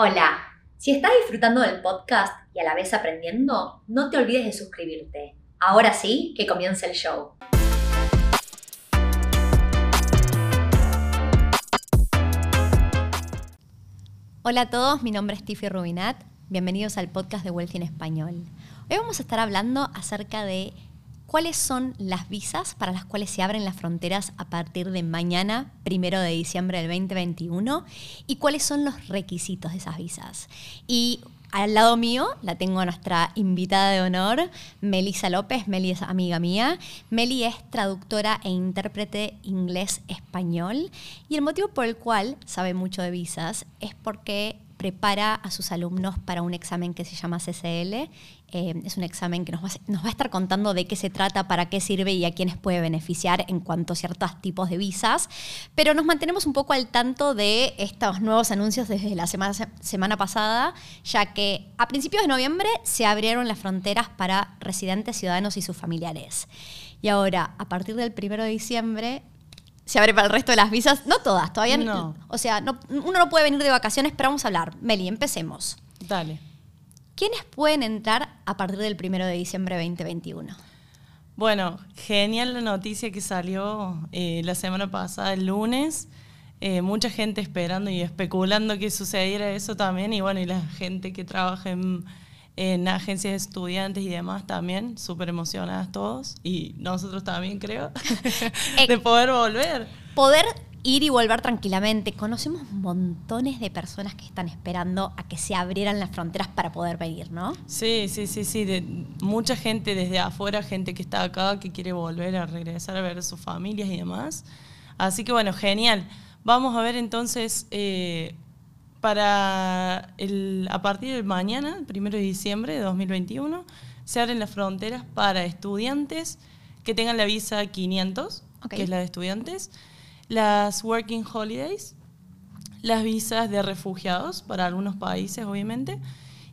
Hola, si estás disfrutando del podcast y a la vez aprendiendo, no te olvides de suscribirte. Ahora sí, que comience el show. Hola a todos, mi nombre es Tiffy Rubinat. Bienvenidos al podcast de Wealthy en Español. Hoy vamos a estar hablando acerca de cuáles son las visas para las cuales se abren las fronteras a partir de mañana, primero de diciembre del 2021, y cuáles son los requisitos de esas visas. Y al lado mío la tengo a nuestra invitada de honor, Melisa López. Meli es amiga mía. Meli es traductora e intérprete inglés-español. Y el motivo por el cual sabe mucho de visas es porque prepara a sus alumnos para un examen que se llama CCL. Eh, es un examen que nos va, a estar contando de qué se trata, para qué sirve y a quiénes puede beneficiar en cuanto a ciertos tipos de visas. Pero nos mantenemos un poco al tanto de estos nuevos anuncios desde la semana, semana pasada, ya que a principios de noviembre se abrieron las fronteras para residentes, ciudadanos y sus familiares. Y ahora, a partir del primero de diciembre, se abre para el resto de las visas. No todas, todavía no. O sea, no, uno no puede venir de vacaciones, pero vamos a hablar. Meli, empecemos. Dale. ¿Quiénes pueden entrar a partir del 1 de diciembre de 2021? Bueno, genial la noticia que salió eh, la semana pasada, el lunes. Eh, mucha gente esperando y especulando que sucediera eso también. Y bueno, y la gente que trabaja en en agencias de estudiantes y demás también, súper emocionadas todos, y nosotros también creo, de poder volver. Poder ir y volver tranquilamente. Conocemos montones de personas que están esperando a que se abrieran las fronteras para poder venir, ¿no? Sí, sí, sí, sí. De, mucha gente desde afuera, gente que está acá, que quiere volver a regresar a ver a sus familias y demás. Así que bueno, genial. Vamos a ver entonces eh, para el, a partir del mañana, el 1 de diciembre de 2021, se abren las fronteras para estudiantes que tengan la visa 500, que es la de estudiantes, las Working Holidays, las visas de refugiados para algunos países, obviamente,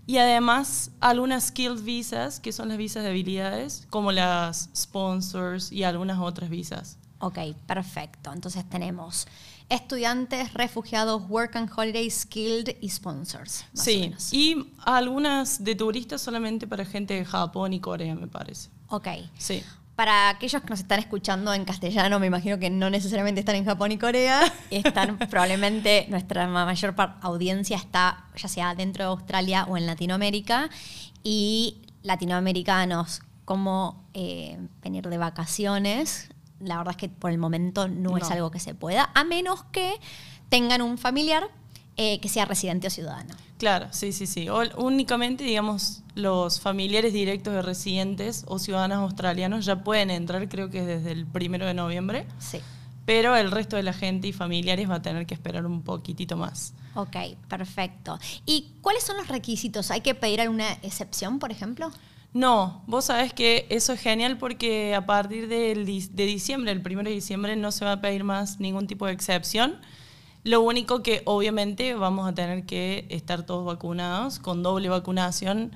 y además algunas Skilled Visas, que son las visas de habilidades, como las Sponsors y algunas otras visas. Ok, perfecto. Entonces tenemos estudiantes, refugiados, work and holiday, skilled y sponsors. sí, y algunas de turistas solamente para gente de Japón y Corea, me parece. Ok. Sí. Para aquellos que nos están escuchando en castellano, me imagino que no necesariamente están en Japón y Corea, están probablemente nuestra mayor audiencia está ya sea dentro de Australia o en Latinoamérica y latinoamericanos como eh, venir de vacaciones la verdad es que por el momento no, es algo que se pueda, a menos que tengan un familiar eh, que sea residente o ciudadano. Claro, sí, sí, sí. únicamente, digamos, los familiares directos de residentes o ciudadanos australianos ya pueden entrar, creo que desde el primero de noviembre. Sí. Pero el resto de la gente y familiares va a tener que esperar un poquitito más. Ok, perfecto. ¿Y cuáles son los requisitos? ¿Hay que pedir alguna excepción, por ejemplo? No, vos sabés que eso es genial porque a partir de diciembre, el 1 de diciembre, no se va a pedir más ningún tipo de excepción. Lo único que obviamente vamos a tener que estar todos vacunados con doble vacunación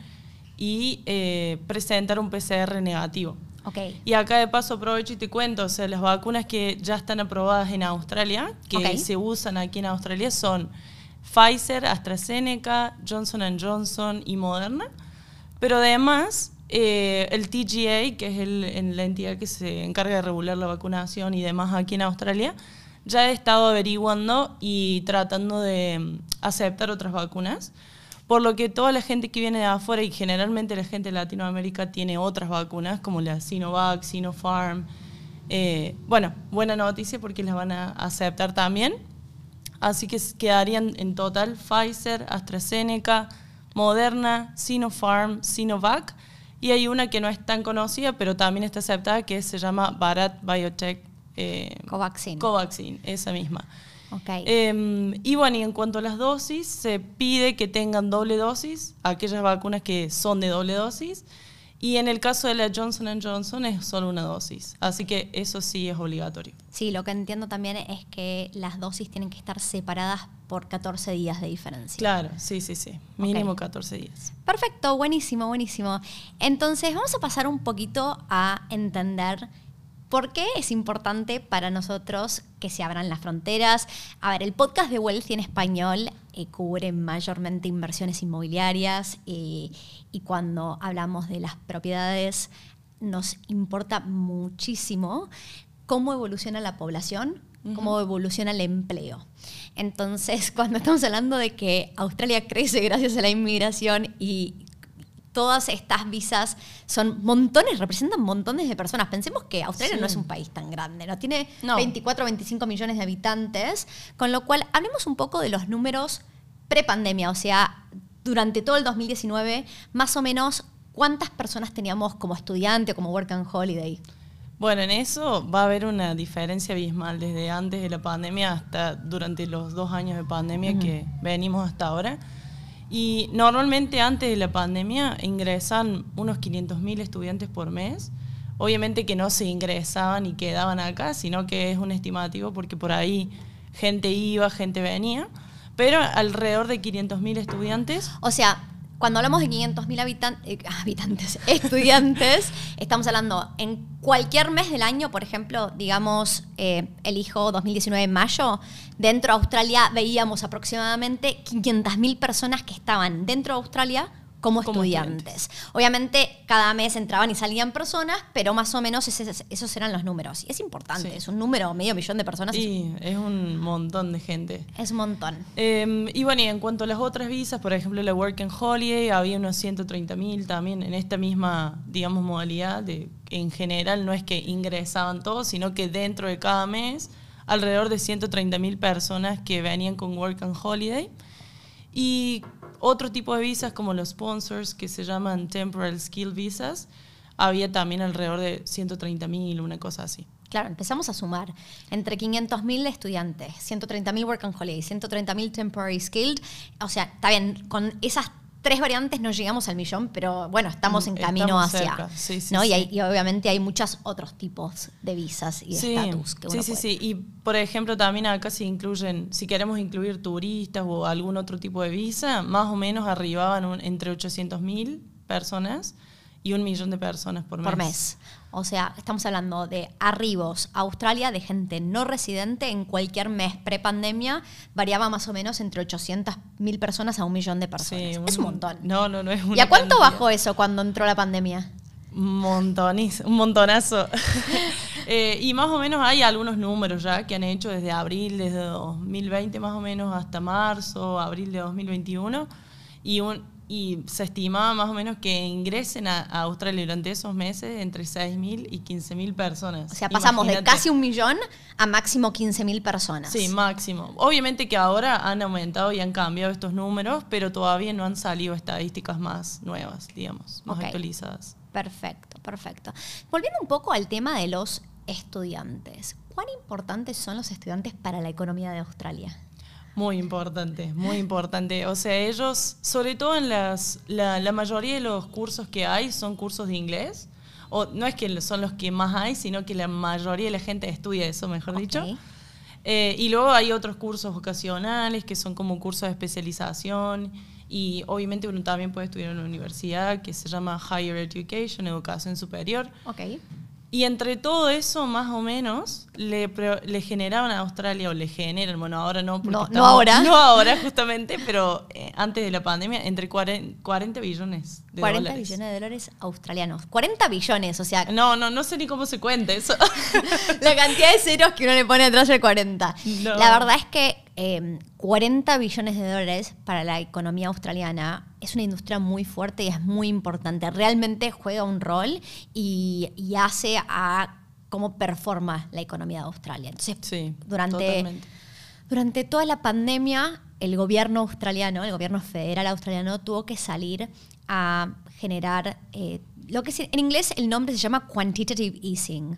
y eh, presentar un PCR negativo. Okay. Y acá de paso aprovecho y te cuento, o sea, las vacunas que ya están aprobadas en Australia, que se usan aquí en Australia, son Pfizer, AstraZeneca, Johnson Johnson y Moderna. Pero además, eh, el TGA, que es el, la entidad que se encarga de regular la vacunación y demás aquí en Australia, ya ha estado averiguando y tratando de mm, aceptar otras vacunas. Por lo que toda la gente que viene de afuera y generalmente la gente de Latinoamérica tiene otras vacunas como la Sinovac, Sinopharm. Eh, bueno, buena noticia porque las van a aceptar también. Así que quedarían en total Pfizer, AstraZeneca, Moderna, Sinopharm, Sinovac, y hay una que no es tan conocida, pero también está aceptada, que se llama Bharat Biotech eh, Covaxin. Covaxin, esa misma. Okay. Em, y bueno, y en cuanto a las dosis, se pide que tengan doble dosis, aquellas vacunas que son de doble dosis, y en el caso de la Johnson Johnson es solo una dosis, así que eso sí es obligatorio. Sí, lo que entiendo también es que las dosis tienen que estar separadas por 14 días de diferencia. Claro, sí, sí, sí, mínimo 14 días. Perfecto, buenísimo, buenísimo. Entonces vamos a pasar un poquito a entender ¿Por qué es importante para nosotros que se abran las fronteras? A ver, el podcast de Wealthy en español eh, cubre mayormente inversiones inmobiliarias y cuando hablamos de las propiedades nos importa muchísimo cómo evoluciona la población, cómo evoluciona el empleo. Entonces, cuando estamos hablando de que Australia crece gracias a la inmigración y todas estas visas son montones, representan montones de personas. Pensemos que Australia no es un país tan grande, ¿no? Tiene 24 o 25 millones de habitantes, con lo cual hablemos un poco de los números pre-pandemia, o sea, durante todo el 2019, más o menos, ¿cuántas personas teníamos como estudiante o como work and holiday? Bueno, en eso va a haber una diferencia abismal desde antes de la pandemia hasta durante los dos años de pandemia que venimos hasta ahora. Y normalmente antes de la pandemia ingresan unos 500.000 estudiantes por mes. Obviamente que no se ingresaban y quedaban acá, sino que es un estimativo porque por ahí gente iba, gente venía. Pero alrededor de 500.000 estudiantes. O sea, cuando hablamos de 500.000 eh, habitantes, estudiantes, estamos hablando en cualquier mes del año, por ejemplo, digamos, eh, elijo 2019 en mayo, dentro de Australia veíamos aproximadamente 500.000 personas que estaban dentro de Australia como, estudiantes. Obviamente cada mes entraban y salían personas, pero más o menos esos eran los números. Y es importante, es un número, medio millón de personas. Sí, es un montón de gente. Es un montón. Em, y bueno, y en cuanto a las otras visas, por ejemplo la Work and Holiday, había unos 130.000 también en esta misma, digamos, modalidad. De, en general no es que ingresaban todos, sino que dentro de cada mes alrededor de 130.000 personas que venían con Work and Holiday. Y otro tipo de visas como los sponsors que se llaman temporal skill visas, había también alrededor de 130.000, una cosa así. Claro, empezamos a sumar entre 500.000 estudiantes, 130.000 work and holiday, 130.000 temporary skilled. O sea, está bien, con esas tres variantes no llegamos al millón, pero bueno, estamos en camino hacia. ¿no? Y, obviamente hay muchos otros tipos de visas y estatus que uno Sí, sí, sí. Y por ejemplo, también acá se incluyen, si queremos incluir turistas o algún otro tipo de visa, más o menos arribaban entre 800.000 personas y un millón de personas por mes. Por mes. O sea, estamos hablando de arribos a Australia de gente no residente en cualquier mes pre-pandemia, variaba más o menos entre 800.000 personas a un millón de personas. es un montón. No, no, no es un ¿Y a cuánto bajó eso cuando entró la pandemia? Montonis, un montonazo. Eh, y más o menos hay algunos números ya que han hecho desde abril, desde 2020 más o menos hasta marzo, abril de 2021. Y un, y se estimaba más o menos que ingresen a, Australia durante esos meses entre 6.000 y 15.000 personas. O sea, pasamos de casi un millón a máximo 15.000 personas. Sí, máximo. Obviamente que ahora han aumentado y han cambiado estos números, pero todavía no han salido estadísticas más nuevas, digamos, más actualizadas. Perfecto, perfecto. Volviendo un poco al tema de los estudiantes. ¿Cuán importantes son los estudiantes para la economía de Australia? Muy importante, muy importante. O sea, ellos, sobre todo en las, la, mayoría de los cursos que hay son cursos de inglés. O no es que son los que más hay, sino que la mayoría de la gente estudia eso, mejor dicho. Eh, y luego hay otros cursos vocacionales que son como cursos de especialización. Y obviamente uno también puede estudiar en una universidad que se llama Higher Education, Educación Superior. Okay. Y entre todo eso, más o menos, le, le generaban a Australia, o le generan, bueno, ahora no, no, no ahora. No ahora, justamente, pero eh, antes de la pandemia, entre 40, 40 billones de 40 billones de dólares australianos. 40 billones, o sea. No, no, no sé ni cómo se cuenta eso. la cantidad de ceros que uno le pone atrás del 40. La verdad es que 40 em, billones de dólares para la economía australiana es una industria muy fuerte y es muy importante. Realmente juega un rol y, hace a cómo performa la economía de Australia. Entonces, durante, durante toda la pandemia, el gobierno australiano, el gobierno federal australiano, tuvo que salir a generar eh, lo que en inglés el nombre se llama quantitative easing,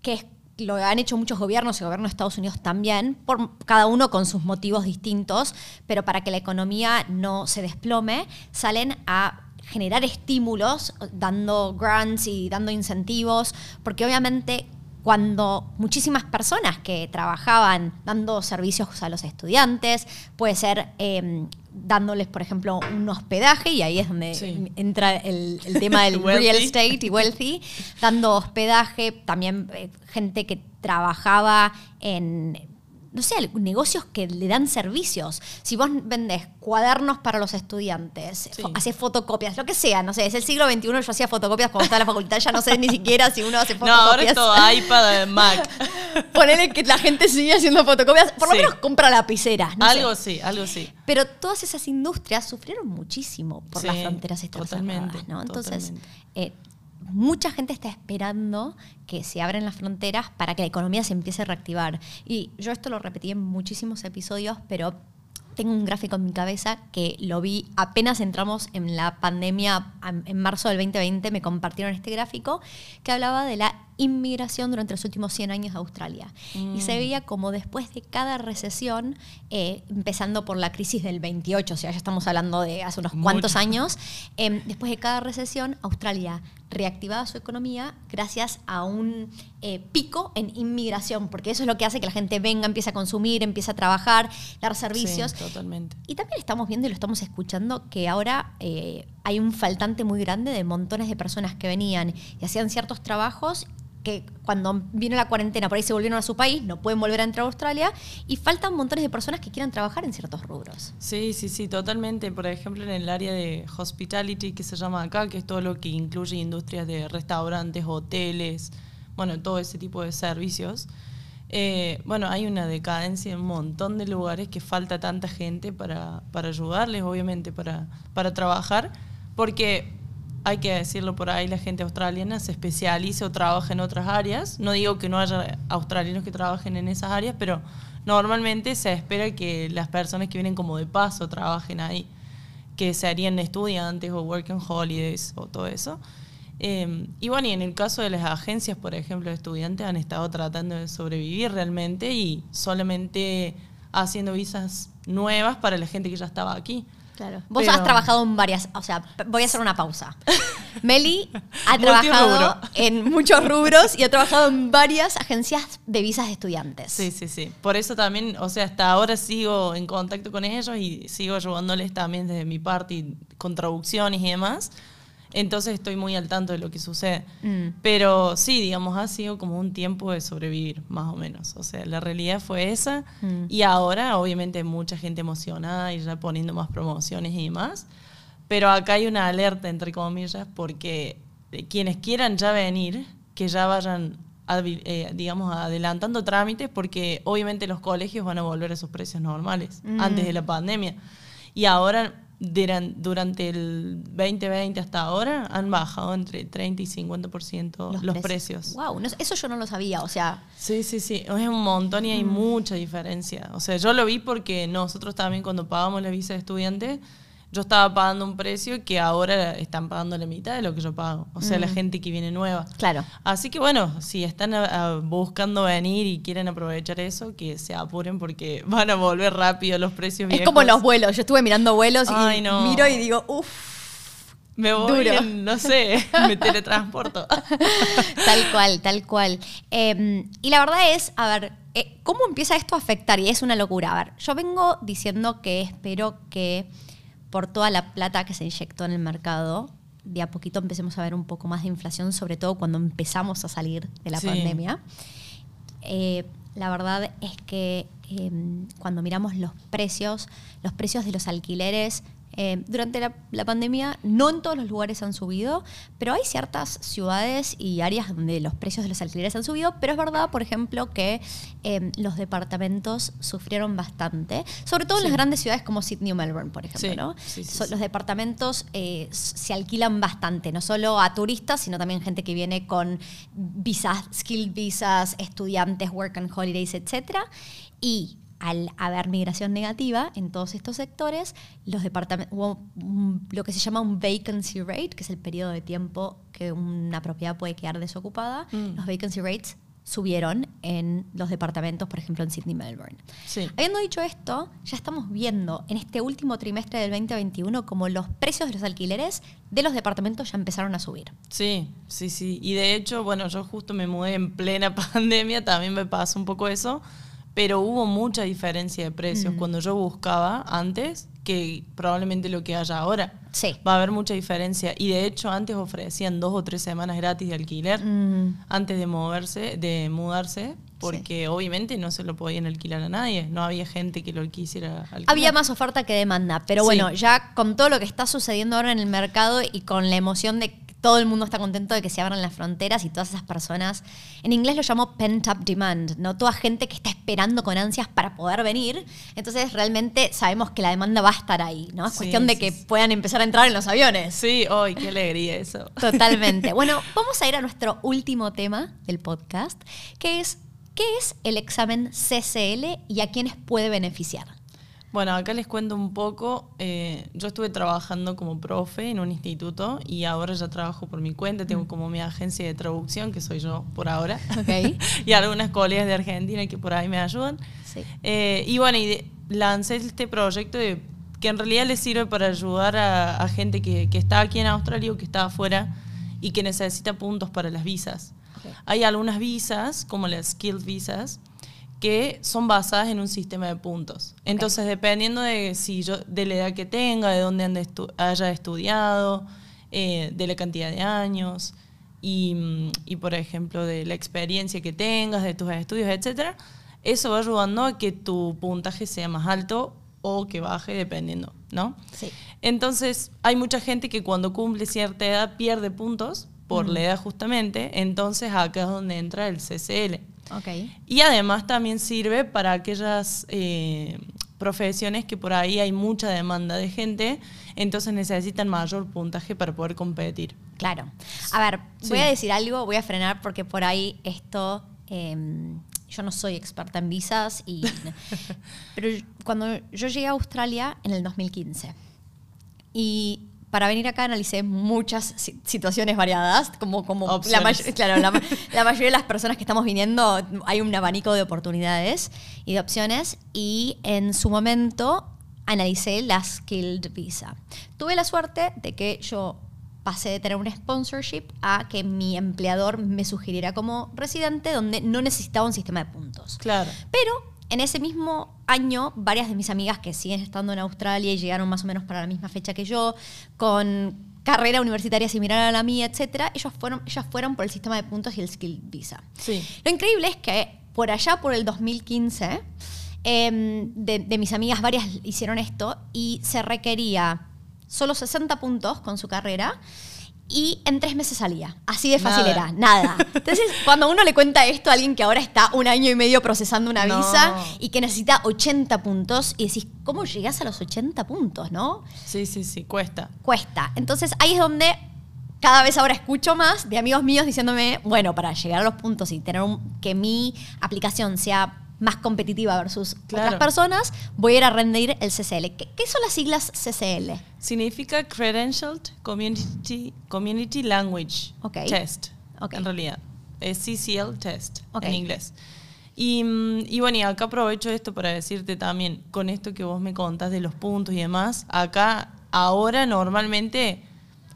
que es lo han hecho muchos gobiernos, el gobierno de Estados Unidos también, por, cada uno con sus motivos distintos, pero para que la economía no se desplome, salen a generar estímulos, dando grants y dando incentivos, porque obviamente cuando muchísimas personas que trabajaban dando servicios a los estudiantes, puede ser em, dándoles, por ejemplo, un hospedaje, y ahí es donde entra el, tema del real estate y wealthy, dando hospedaje, también eh, gente que trabajaba en no sé, negocios que le dan servicios. Si vos vendés cuadernos para los estudiantes, haces fotocopias, lo que sea, no sé, es el siglo XXI, yo hacía fotocopias cuando estaba en la facultad, ya no sé ni siquiera si uno hace fotocopias. No, ahora es todo iPad, Mac. Ponele que la gente sigue haciendo fotocopias, por lo menos compra lapiceras. algo sí, algo sí. Pero todas esas industrias sufrieron muchísimo por las fronteras estas totalmente, ¿no? Entonces, eh, mucha gente está esperando que se abran las fronteras para que la economía se empiece a reactivar. Y yo esto lo repetí en muchísimos episodios, pero tengo un gráfico en mi cabeza que lo vi apenas entramos en la pandemia en marzo del 2020, me compartieron este gráfico que hablaba de la inmigración durante los últimos 100 años de Australia. Y se mm. veía como después de cada recesión, eh, empezando por la crisis del 28, o sea, ya estamos hablando de hace unos cuantos años, em, después de cada recesión, Australia reactivaba su economía gracias a un eh, pico en inmigración, porque eso es lo que hace que la gente venga, empiece a consumir, empiece a trabajar, dar servicios. totalmente. Y también estamos viendo y lo estamos escuchando que ahora eh, hay un faltante muy grande de montones de personas que venían y hacían ciertos trabajos que cuando vino la cuarentena por ahí se volvieron a su país, no pueden volver a entrar a Australia y faltan montones de personas que quieran trabajar en ciertos rubros. Sí, sí, sí, totalmente. Por ejemplo, en el área de hospitality que se llama acá, que es todo lo que incluye industrias de restaurantes, hoteles, bueno, todo ese tipo de servicios. Eh, bueno, hay una decadencia en un montón de lugares que falta tanta gente para, para ayudarles, obviamente, para, para trabajar, porque hay que decirlo por ahí, la gente australiana se especializa o trabaja en otras áreas. No digo que no haya australianos que trabajen en esas áreas, pero normalmente se espera que las personas que vienen como de paso trabajen ahí, que serían estudiantes o working holidays o todo eso. Em, y bueno, y en el caso de las agencias, por ejemplo, de estudiantes han estado tratando de sobrevivir realmente y solamente haciendo visas nuevas para la gente que ya estaba aquí. Claro. Vos has trabajado en varias, o sea, voy a hacer una pausa. Meli ha trabajado en muchos rubros y ha trabajado en varias agencias de visas de estudiantes. Sí, sí, sí. Por eso también, o sea, hasta ahora sigo en contacto con ellos y sigo ayudándoles también desde mi parte con traducciones y demás. Entonces estoy muy al tanto de lo que sucede. Mm. Pero sí, digamos, ha sido como un tiempo de sobrevivir, más o menos. O sea, la realidad fue esa. Mm. Y ahora, obviamente, mucha gente emocionada y ya poniendo más promociones y demás. Pero acá hay una alerta, entre comillas, porque quienes quieran ya venir, que ya vayan, eh, digamos, adelantando trámites, porque obviamente los colegios van a volver a sus precios normales, mm. antes de la pandemia. Y ahora durante el 2020 hasta ahora han bajado entre 30 y 50% los, los precios. Wow, eso yo no lo sabía, o sea... Sí, sí, sí, es un montón y hay mm. mucha diferencia. O sea, yo lo vi porque nosotros también cuando pagamos la visa de estudiante yo estaba pagando un precio que ahora están pagando la mitad de lo que yo pago. O sea, la mm. gente que viene nueva. Claro. Así que bueno, si están buscando venir y quieren aprovechar eso, que se apuren porque van a volver rápido los precios viejos. Es como los vuelos. Yo estuve mirando vuelos y miro y digo, uff. Me voy, no sé, me teletransporto. tal cual, tal cual. Em, y la verdad es, a ver, eh, ¿cómo empieza esto a afectar? Y es una locura. A ver, yo vengo diciendo que espero que por toda la plata que se inyectó en el mercado, de a poquito empecemos a ver un poco más de inflación, sobre todo cuando empezamos a salir de la pandemia. Eh, la verdad es que em, cuando miramos los precios, los precios de los alquileres eh, durante la, pandemia, no en todos los lugares han subido, pero hay ciertas ciudades y áreas donde los precios de los alquileres han subido, pero es verdad, por ejemplo, que eh, los departamentos sufrieron bastante, sobre todo en las grandes ciudades como Sydney o Melbourne, por ejemplo. los departamentos eh, se alquilan bastante, no solo a turistas, sino también gente que viene con visas, skilled visas, estudiantes, work and holidays, etc. Y al haber migración negativa en todos estos sectores, los departamentos, hubo lo que se llama un vacancy rate, que es el periodo de tiempo que una propiedad puede quedar desocupada, mm. los vacancy rates subieron en los departamentos, por ejemplo, en Sydney y Melbourne. Habiendo dicho esto, ya estamos viendo en este último trimestre del 2021 como los precios de los alquileres de los departamentos ya empezaron a subir. Sí, sí, sí. Y de hecho, bueno, yo justo me mudé en plena pandemia, también me pasó un poco eso pero hubo mucha diferencia de precios mm. cuando yo buscaba antes que probablemente lo que haya ahora. Sí. Va a haber mucha diferencia. Y de hecho antes ofrecían dos o tres semanas gratis de alquiler mm. antes de moverse, de mudarse. porque obviamente no se lo podían alquilar a nadie, no había gente que lo quisiera alquilar. Había más oferta que demanda, pero bueno, ya con todo lo que está sucediendo ahora en el mercado y con la emoción de todo el mundo está contento de que se abran las fronteras y todas esas personas, en inglés lo llamo pent up demand, ¿no? Toda gente que está esperando con ansias para poder venir. Entonces realmente sabemos que la demanda va a estar ahí, ¿no? Es cuestión de que puedan empezar a entrar en los aviones. Sí, hoy qué alegría eso. Totalmente. Bueno, vamos a ir a nuestro último tema del podcast, que es ¿qué es el examen CCL y a quiénes puede beneficiar? Bueno, acá les cuento un poco. Eh, yo estuve trabajando como profe en un instituto y ahora ya trabajo por mi cuenta. Tengo como mi agencia de traducción, que soy yo por ahora. Okay. y algunas colegas de Argentina que por ahí me ayudan. Sí. Eh, y bueno, y lancé este proyecto de, que en realidad les sirve para ayudar a, gente que, que, está aquí en Australia o que está afuera y que necesita puntos para las visas. Hay algunas visas, como las skilled visas, que son basadas en un sistema de puntos. Entonces, dependiendo de si yo, de la edad que tenga, de dónde haya estudiado, eh, de la cantidad de años y, y, por ejemplo, de la experiencia que tengas, de tus estudios, etcétera, eso va ayudando a que tu puntaje sea más alto o que baje dependiendo, ¿no? Sí. Entonces, hay mucha gente que cuando cumple cierta edad pierde puntos por la edad justamente, entonces acá es donde entra el CCL. Y además también sirve para aquellas eh, profesiones que por ahí hay mucha demanda de gente, entonces necesitan mayor puntaje para poder competir. Claro. A ver, voy a decir algo, voy a frenar porque por ahí esto... Em, yo no soy experta en visas, y, pero cuando yo llegué a Australia en el 2015 y para venir acá analicé muchas situaciones variadas, como, como la, claro, la, mayoría de las personas que estamos viniendo, hay un abanico de oportunidades y de opciones, y en su momento analicé la Skilled Visa. Tuve la suerte de que yo pasé de tener un sponsorship a que mi empleador me sugiriera como residente donde no necesitaba un sistema de puntos. Claro. Pero en ese mismo año, varias de mis amigas que siguen estando en Australia y llegaron más o menos para la misma fecha que yo, con carrera universitaria similar a la mía, etcétera, ellos fueron, ellas fueron por el sistema de puntos y el Skill Visa. Sí. Lo increíble es que por allá, por el 2015, em, de, de mis amigas varias hicieron esto y se requería solo 60 puntos con su carrera y en tres meses salía. Así de fácil era, nada. Entonces, cuando uno le cuenta esto a alguien que ahora está un año y medio procesando una visa y que necesita 80 puntos, y decís, ¿cómo llegas a los 80 puntos, no? Sí, sí, sí, cuesta. Cuesta. Entonces, ahí es donde cada vez ahora escucho más de amigos míos diciéndome, bueno, para llegar a los puntos y tener que mi aplicación sea más competitiva versus otras personas, voy a ir a rendir el CCL. ¿Qué, son las siglas CCL? Significa Credentialed Community, Community Language Test, en realidad. Es CCL Test en inglés. Y, y, bueno, y acá aprovecho esto para decirte también, con esto que vos me contas de los puntos y demás, acá ahora normalmente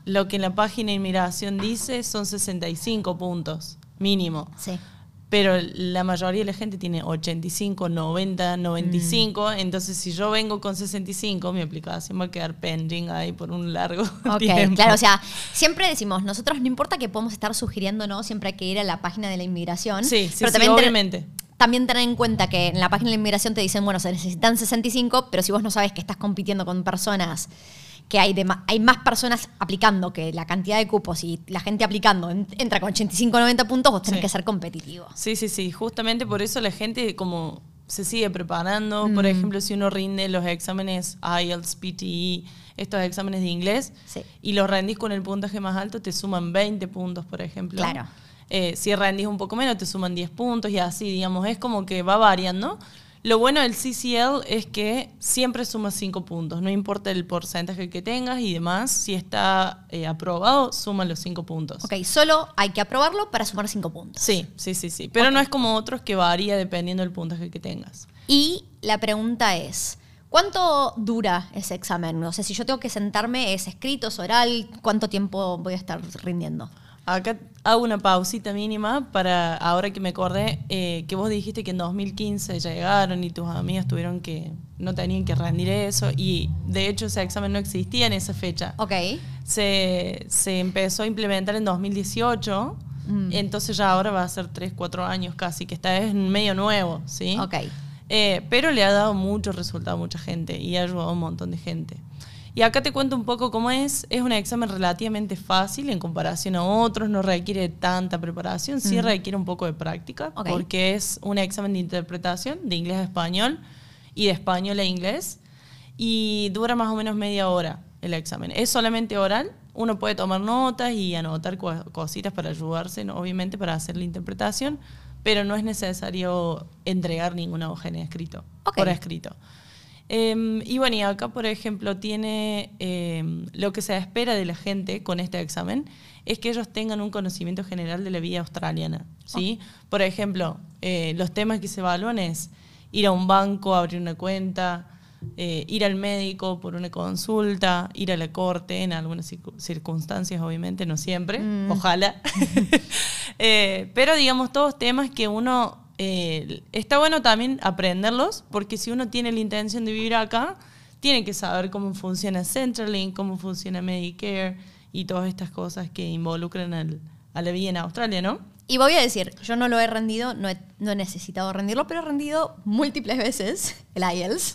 lo que en la página de inmigración dice son 65 puntos mínimo. Sí pero la mayoría de la gente tiene 85, 90, 95, entonces si yo vengo con 65, mi aplicación va a quedar pending ahí por un largo tiempo. Claro, o sea, siempre decimos, nosotros no importa que podemos estar sugiriendo, ¿no? Siempre hay que ir a la página de la inmigración. Sí, sí, pero también obviamente. también tener en cuenta que en la página de la inmigración te dicen, bueno, se necesitan 65, pero si vos no sabes que estás compitiendo con personas que hay, hay más personas aplicando que la cantidad de cupos y la gente aplicando entra con 85 90 puntos, vos tenés que ser competitivo. Sí, sí, sí. Justamente por eso la gente como se sigue preparando. Por mm. ejemplo, si uno rinde los exámenes IELTS, PTE, estos exámenes de inglés, y los rendís con el puntaje más alto, te suman 20 puntos, por ejemplo. Claro. Eh, si rendís un poco menos, te suman 10 puntos y así, digamos, es como que va variando. Lo bueno del CCL es que siempre suma 5 puntos, no importa el porcentaje que tengas y demás, si está eh, aprobado, suma los 5 puntos. Ok, solo hay que aprobarlo para sumar 5 puntos. Sí, sí, sí, sí. Pero no es como otros que varía dependiendo del puntaje que tengas. Y la pregunta es, ¿cuánto dura ese examen? O sea, si yo tengo que sentarme, ¿es escrito, es oral? ¿Cuánto tiempo voy a estar rindiendo? Acá hago una pausita mínima para, ahora que me acordé, eh, que vos dijiste que en 2015 llegaron y tus amigas tuvieron que, no tenían que rendir eso, y de hecho ese examen no existía en esa fecha. Ok. Se, se empezó a implementar en 2018 Mm. Entonces ya ahora va a ser 3, 4 años casi, que está es medio nuevo, ¿sí? Ok. Eh, pero le ha dado mucho resultado a mucha gente y ha ayudado a un montón de gente. Y acá te cuento un poco cómo es. Es un examen relativamente fácil en comparación a otros, no requiere tanta preparación, sí mm. requiere un poco de práctica, porque es un examen de interpretación de inglés a español y de español a inglés, y dura más o menos media hora el examen. Es solamente oral, uno puede tomar notas y anotar cositas para ayudarse, obviamente, para hacer la interpretación, pero no es necesario entregar ninguna hoja en escrito, por escrito. Em, y bueno, y acá, por ejemplo, tiene em, lo que se espera de la gente con este examen es que ellos tengan un conocimiento general de la vida australiana. ¿sí? Por ejemplo, eh, los temas que se evalúan es ir a un banco, abrir una cuenta, eh, ir al médico por una consulta, ir a la corte en algunas circunstancias, obviamente, no siempre, mm. ojalá. Eh, pero digamos, todos temas que uno eh, está bueno también aprenderlos, porque si uno tiene la intención de vivir acá, tiene que saber cómo funciona Centrelink, cómo funciona Medicare y todas estas cosas que involucran a la vida en Australia, ¿no? Y voy a decir, yo no lo he rendido, no he, no he necesitado rendirlo, pero he rendido múltiples veces el IELTS.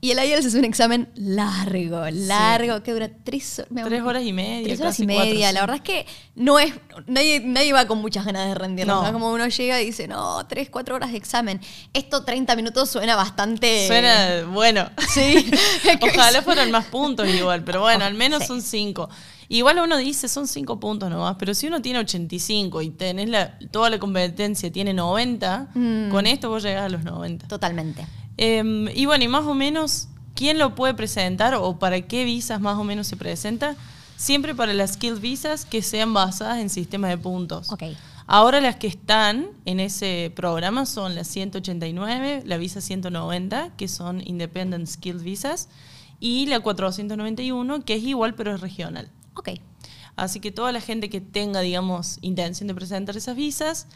Y el IELTS es un examen largo, largo, que dura tres, tres horas y media. Tres horas y media. la verdad es que no es, nadie, nadie va con muchas ganas de rendirlo. No. Como uno llega y dice, no, tres, cuatro horas de examen. Esto 30 minutos suena bastante... Suena bueno. Sí. Ojalá fueran más puntos igual, pero bueno, al menos son cinco. Igual uno dice, son cinco puntos nomás, pero si uno tiene 85 y tenés la, toda la competencia, tiene 90, mm. con esto vos llegás a los 90. Totalmente. Em, y bueno, y más o menos, ¿quién lo puede presentar o para qué visas más o menos se presenta? Siempre para las skill visas que sean basadas en sistemas de puntos. Okay. Ahora las que están en ese programa son las 189, la visa 190, que son Independent Skill Visas, y la 491, que es igual pero es regional. Ok. Así que toda la gente que tenga, digamos, intención de presentar esas visas,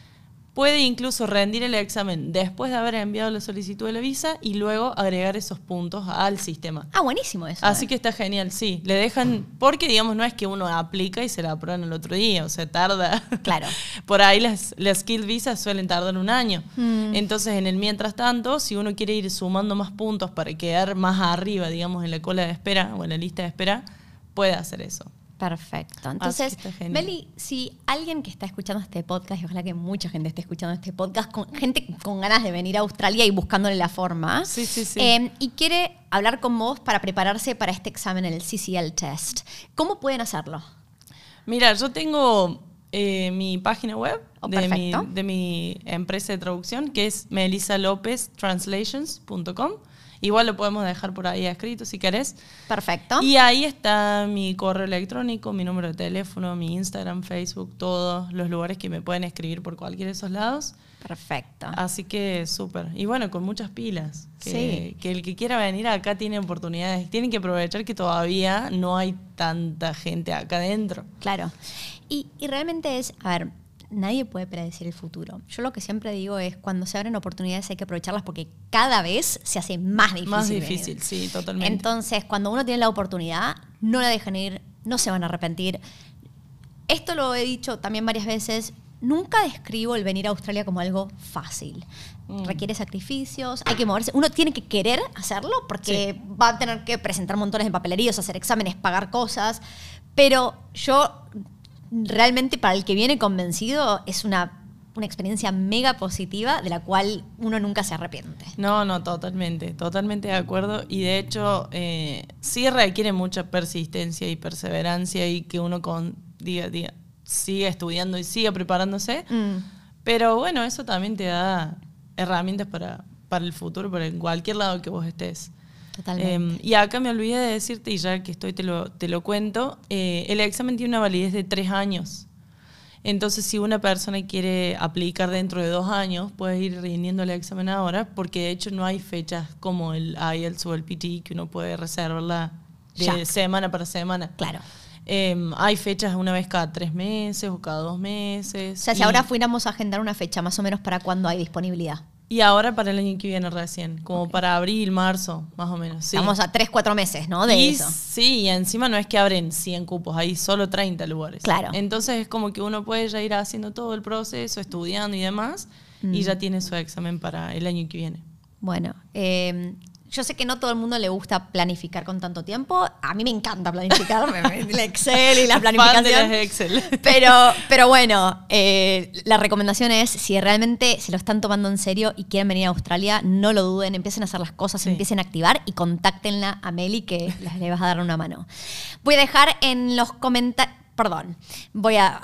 puede incluso rendir el examen después de haber enviado la solicitud de la visa y luego agregar esos puntos al sistema. Ah, buenísimo eso. Así eh. que está genial, sí. Le dejan, porque digamos, no es que uno aplica y se la aprueban el otro día, o sea, tarda. Claro. Por ahí las, las skill visas suelen tardar un año. Mm. Entonces, en el mientras tanto, si uno quiere ir sumando más puntos para quedar más arriba, digamos, en la cola de espera o en la lista de espera, puede hacer eso. Perfecto. Entonces, Meli, si alguien que está escuchando este podcast, y ojalá que mucha gente esté escuchando este podcast, con gente con ganas de venir a Australia y buscándole la forma, em, y quiere hablar con vos para prepararse para este examen, el CCL test, ¿cómo pueden hacerlo? Mira, yo tengo eh, mi página web oh, de, mi, de, mi, empresa de traducción, que es melisalopeztranslations.com. Igual lo podemos dejar por ahí escrito si querés. Perfecto. Y ahí está mi correo electrónico, mi número de teléfono, mi Instagram, Facebook, todos los lugares que me pueden escribir por cualquiera de esos lados. Perfecto. Así que súper. Y bueno, con muchas pilas. Que, sí. que el que quiera venir acá tiene oportunidades. Tienen que aprovechar que todavía no hay tanta gente acá adentro. Claro. Y, y realmente es, a ver, nadie puede predecir el futuro. Yo lo que siempre digo es, cuando se abren oportunidades hay que aprovecharlas porque cada vez se hace más difícil. Más difícil, sí, totalmente. Entonces, cuando uno tiene la oportunidad, no la dejan ir, no se van a arrepentir. Esto lo he dicho también varias veces, nunca describo el venir a Australia como algo fácil. Mm. Requiere sacrificios, hay que moverse. Uno tiene que querer hacerlo porque va a tener que presentar montones de papeleríos, hacer exámenes, pagar cosas. Pero yo realmente para el que viene convencido es una, experiencia mega positiva de la cual uno nunca se arrepiente. No, no, totalmente, totalmente de acuerdo. Y de hecho, eh, sí requiere mucha persistencia y perseverancia y que uno con día a día siga estudiando y siga preparándose. Mm. Pero bueno, eso también te da herramientas para, para el futuro, para en cualquier lado que vos estés. Em, y acá me olvidé de decirte, y ya que estoy te lo, te lo cuento, eh, el examen tiene una validez de tres años. Entonces, si una persona quiere aplicar dentro de dos años, puede ir rindiendo el examen ahora, porque de hecho no hay fechas como el IELTS o el PTE que uno puede reservarla de semana para semana. Claro. Em, hay fechas una vez cada tres meses o cada dos meses. O sea, si ahora fuéramos a agendar una fecha, más o menos para cuándo hay disponibilidad. Y ahora para el año que viene recién, como para abril, marzo, más o menos. Sí. Estamos a 3, 4 meses, ¿no? De eso. Sí, y encima no es que abren 100 cupos, hay solo 30 lugares. Claro. Entonces es como que uno puede ya ir haciendo todo el proceso, estudiando y demás, y ya tiene su examen para el año que viene. Bueno, eh, yo sé que no todo el mundo le gusta planificar con tanto tiempo. A mí me encanta planificar, el Excel y la planificación. Excel. Pero, pero bueno, eh, la recomendación es, si realmente se lo están tomando en serio y quieren venir a Australia, no lo duden, empiecen a hacer las cosas, empiecen a activar y contáctenla a Meli que les vas a dar una mano. Voy a dejar en los comentarios Perdón, voy a,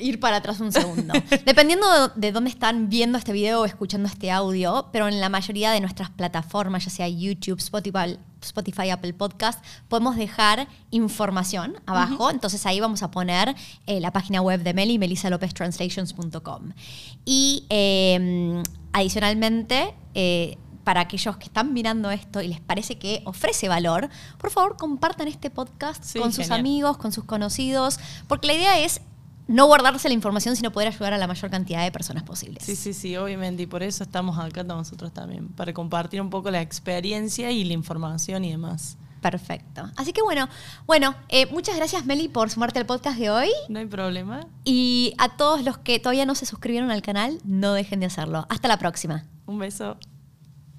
ir para atrás un segundo. Dependiendo de dónde están viendo este video o escuchando este audio, pero en la mayoría de nuestras plataformas, ya sea YouTube, Spotify, Spotify, Apple Podcast, podemos dejar información abajo. Entonces ahí vamos a poner eh, la página web de Meli, melisalopeztranslations.com. Y em, adicionalmente, eh, para aquellos que están mirando esto y les parece que ofrece valor, por favor compartan este podcast con sus amigos, con sus conocidos, porque la idea es no guardarse la información, sino poder ayudar a la mayor cantidad de personas posibles. Sí, sí, sí, obviamente, y por eso estamos acá nosotros también, para compartir un poco la experiencia y la información y demás. Perfecto. Así que bueno, bueno, eh, muchas gracias Meli por sumarte al podcast de hoy. No hay problema. Y a todos los que todavía no se suscribieron al canal, no dejen de hacerlo. Hasta la próxima. Un beso.